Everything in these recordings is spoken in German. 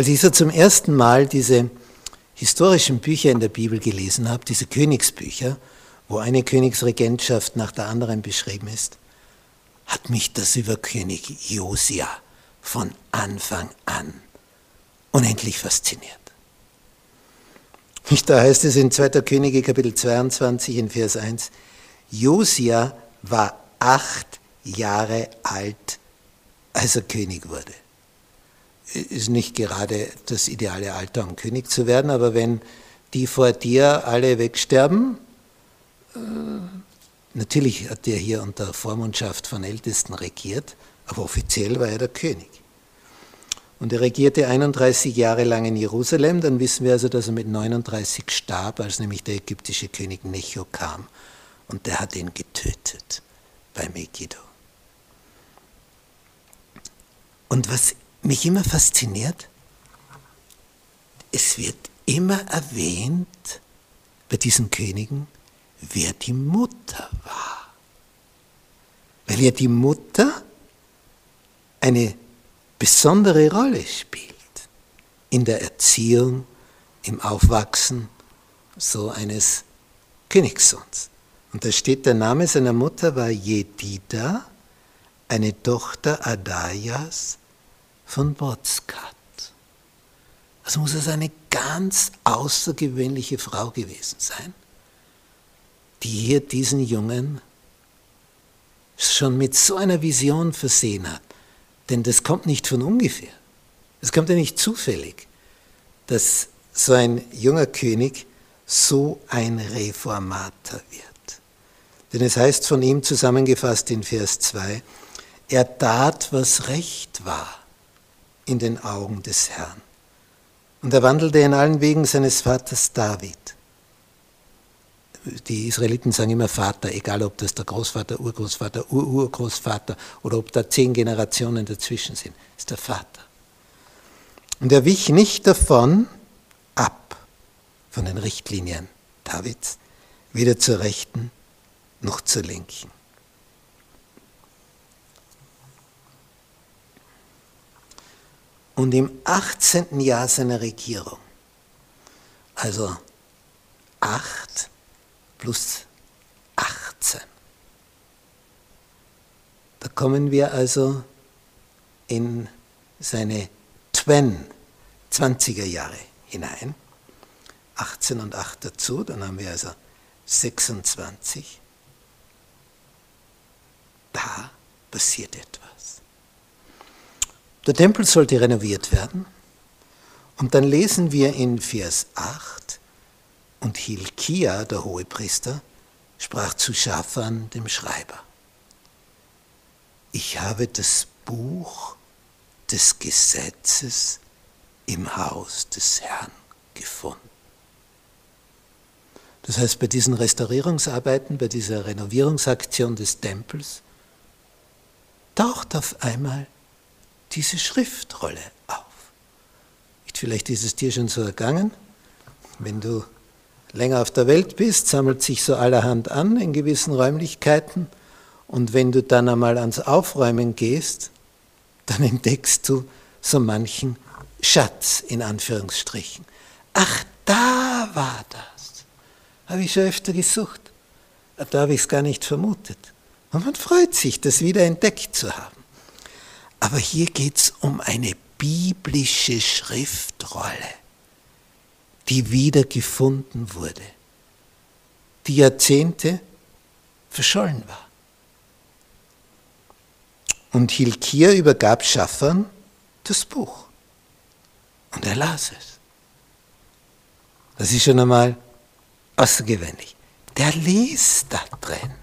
Als ich so zum ersten Mal diese historischen Bücher in der Bibel gelesen habe, diese Königsbücher, wo eine Königsregentschaft nach der anderen beschrieben ist, hat mich das über König Josia von Anfang an unendlich fasziniert. Da heißt es in 2. Könige Kapitel 22 in Vers 1, Josia war acht Jahre alt, als er König wurde. Ist nicht gerade das ideale Alter, um König zu werden, aber wenn die vor dir alle wegsterben, äh, natürlich hat der hier unter Vormundschaft von Ältesten regiert, aber offiziell war er der König. Und er regierte 31 Jahre lang in Jerusalem, dann wissen wir also, dass er mit 39 starb, als nämlich der ägyptische König Necho kam und der hat ihn getötet bei Megiddo. Und was mich immer fasziniert, es wird immer erwähnt bei diesen Königen, wer die Mutter war. Weil ja die Mutter eine besondere Rolle spielt in der Erziehung, im Aufwachsen so eines Königssohns. Und da steht, der Name seiner Mutter war Jedida, eine Tochter Adajas von Botzkat. Also muss es eine ganz außergewöhnliche Frau gewesen sein, die hier diesen Jungen schon mit so einer Vision versehen hat. Denn das kommt nicht von ungefähr. Es kommt ja nicht zufällig, dass so ein junger König so ein Reformator wird. Denn es heißt von ihm zusammengefasst in Vers 2, er tat, was recht war in den Augen des Herrn. Und er wandelte in allen Wegen seines Vaters David. Die Israeliten sagen immer Vater, egal ob das der Großvater, Urgroßvater, Ururgroßvater oder ob da zehn Generationen dazwischen sind, ist der Vater. Und er wich nicht davon ab, von den Richtlinien Davids, weder zur Rechten noch zur Linken. Und im 18. Jahr seiner Regierung, also 8 plus 18, da kommen wir also in seine Twen 20er Jahre hinein. 18 und 8 dazu, dann haben wir also 26. Da passiert etwas. Der Tempel sollte renoviert werden. Und dann lesen wir in Vers 8, und Hilkia, der Hohepriester, sprach zu Schafan, dem Schreiber, ich habe das Buch des Gesetzes im Haus des Herrn gefunden. Das heißt, bei diesen Restaurierungsarbeiten, bei dieser Renovierungsaktion des Tempels, taucht auf einmal diese Schriftrolle auf. Vielleicht ist es dir schon so ergangen, wenn du länger auf der Welt bist, sammelt sich so allerhand an in gewissen Räumlichkeiten und wenn du dann einmal ans Aufräumen gehst, dann entdeckst du so manchen Schatz in Anführungsstrichen. Ach, da war das. Habe ich schon öfter gesucht. Da habe ich es gar nicht vermutet. Und man freut sich, das wieder entdeckt zu haben. Aber hier geht es um eine biblische Schriftrolle. die wiedergefunden wurde, die Jahrzehnte verschollen war. Und Hilkir übergab Schaffern das Buch. Und er las es. Das ist schon einmal außergewöhnlich. Der liest da drin.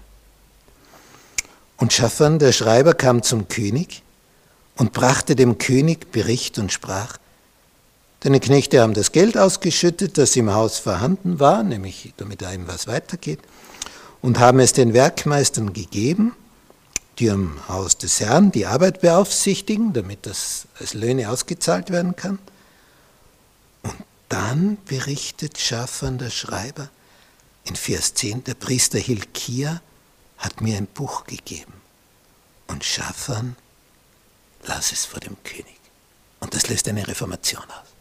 Und Schaffan, der Schreiber, kam zum König und brachte dem König Bericht und sprach, Deine Knechte haben das Geld ausgeschüttet, das im Haus vorhanden war, nämlich damit einem was weitergeht, und haben es den Werkmeistern gegeben, die am Haus des Herrn die Arbeit beaufsichtigen, damit das als Löhne ausgezahlt werden kann. Und dann berichtet Schafan der Schreiber in Vers 10, der Priester Hilkia hat mir ein Buch gegeben. Und Schafan las es vor dem König. Und das löst eine Reformation aus.